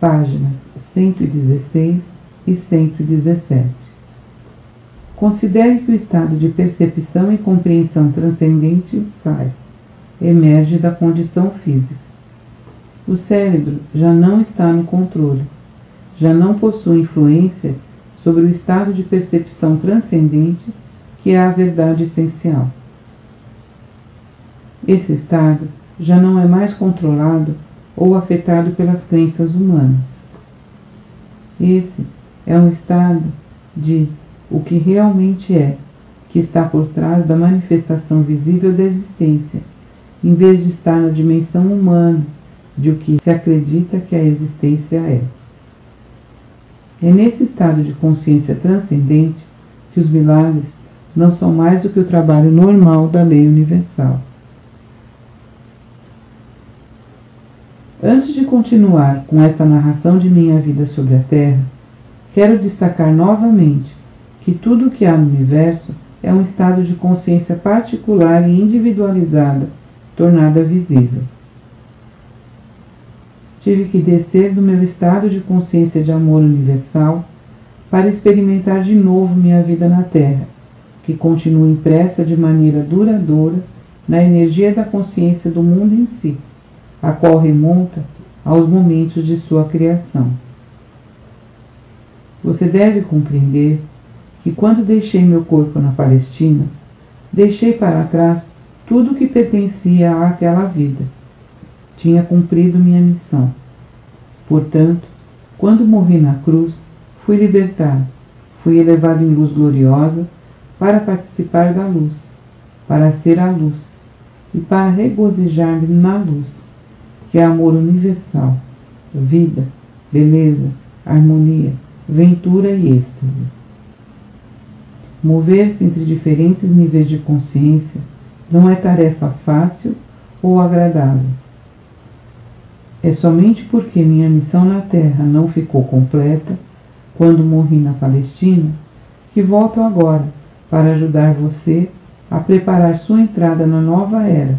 páginas 116 e 117. Considere que o estado de percepção e compreensão transcendente sai, emerge da condição física. O cérebro já não está no controle, já não possui influência sobre o estado de percepção transcendente que é a verdade essencial. Esse estado já não é mais controlado ou afetado pelas crenças humanas. Esse é um estado de o que realmente é, que está por trás da manifestação visível da existência, em vez de estar na dimensão humana de o que se acredita que a existência é. É nesse estado de consciência transcendente que os milagres não são mais do que o trabalho normal da lei universal. Antes de continuar com esta narração de minha vida sobre a Terra, quero destacar novamente que tudo o que há no universo é um estado de consciência particular e individualizada, tornada visível. Tive que descer do meu estado de consciência de amor universal para experimentar de novo minha vida na Terra, que continua impressa de maneira duradoura na energia da consciência do mundo em si, a qual remonta aos momentos de sua criação. Você deve compreender que quando deixei meu corpo na Palestina, deixei para trás tudo que pertencia àquela vida. Tinha cumprido minha missão. Portanto, quando morri na cruz, fui libertado, fui elevado em luz gloriosa para participar da luz, para ser a luz e para regozijar-me na luz, que é amor universal, vida, beleza, harmonia, ventura e êxtase. Mover-se entre diferentes níveis de consciência não é tarefa fácil ou agradável. É somente porque minha missão na Terra não ficou completa quando morri na Palestina que volto agora para ajudar você a preparar sua entrada na nova era,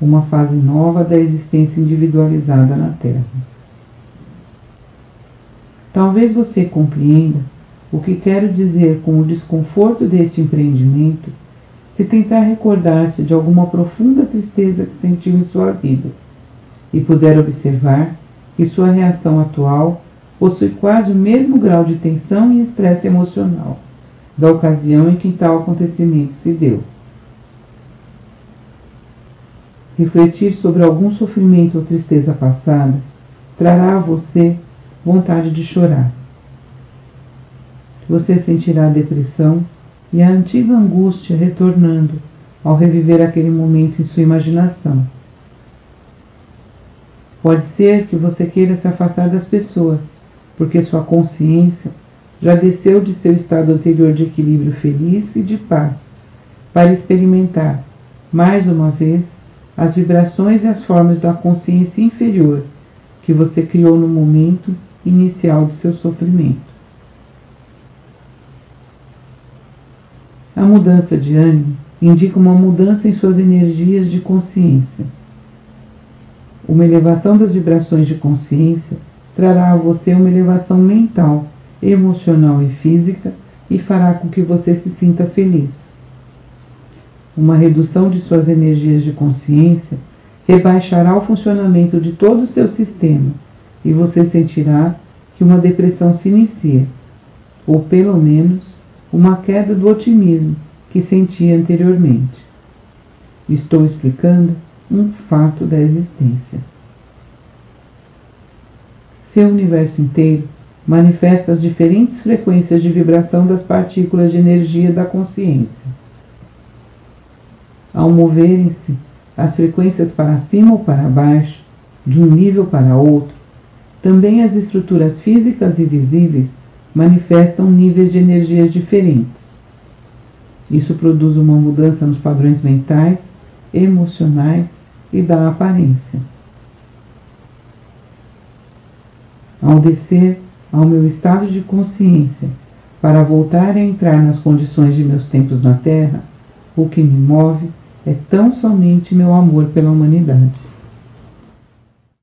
uma fase nova da existência individualizada na Terra. Talvez você compreenda o que quero dizer com o desconforto deste empreendimento se tentar recordar-se de alguma profunda tristeza que sentiu em sua vida e puder observar que sua reação atual possui quase o mesmo grau de tensão e estresse emocional da ocasião em que tal acontecimento se deu. Refletir sobre algum sofrimento ou tristeza passada trará a você vontade de chorar você sentirá a depressão e a antiga angústia retornando ao reviver aquele momento em sua imaginação. Pode ser que você queira se afastar das pessoas, porque sua consciência já desceu de seu estado anterior de equilíbrio feliz e de paz, para experimentar, mais uma vez, as vibrações e as formas da consciência inferior que você criou no momento inicial de seu sofrimento. A mudança de ânimo indica uma mudança em suas energias de consciência. Uma elevação das vibrações de consciência trará a você uma elevação mental, emocional e física e fará com que você se sinta feliz. Uma redução de suas energias de consciência rebaixará o funcionamento de todo o seu sistema e você sentirá que uma depressão se inicia, ou pelo menos uma queda do otimismo que sentia anteriormente. Estou explicando um fato da existência. Seu universo inteiro manifesta as diferentes frequências de vibração das partículas de energia da consciência. Ao moverem-se as frequências para cima ou para baixo, de um nível para outro, também as estruturas físicas e visíveis manifestam níveis de energias diferentes. Isso produz uma mudança nos padrões mentais, emocionais e da aparência. Ao descer ao meu estado de consciência para voltar a entrar nas condições de meus tempos na Terra, o que me move é tão somente meu amor pela humanidade.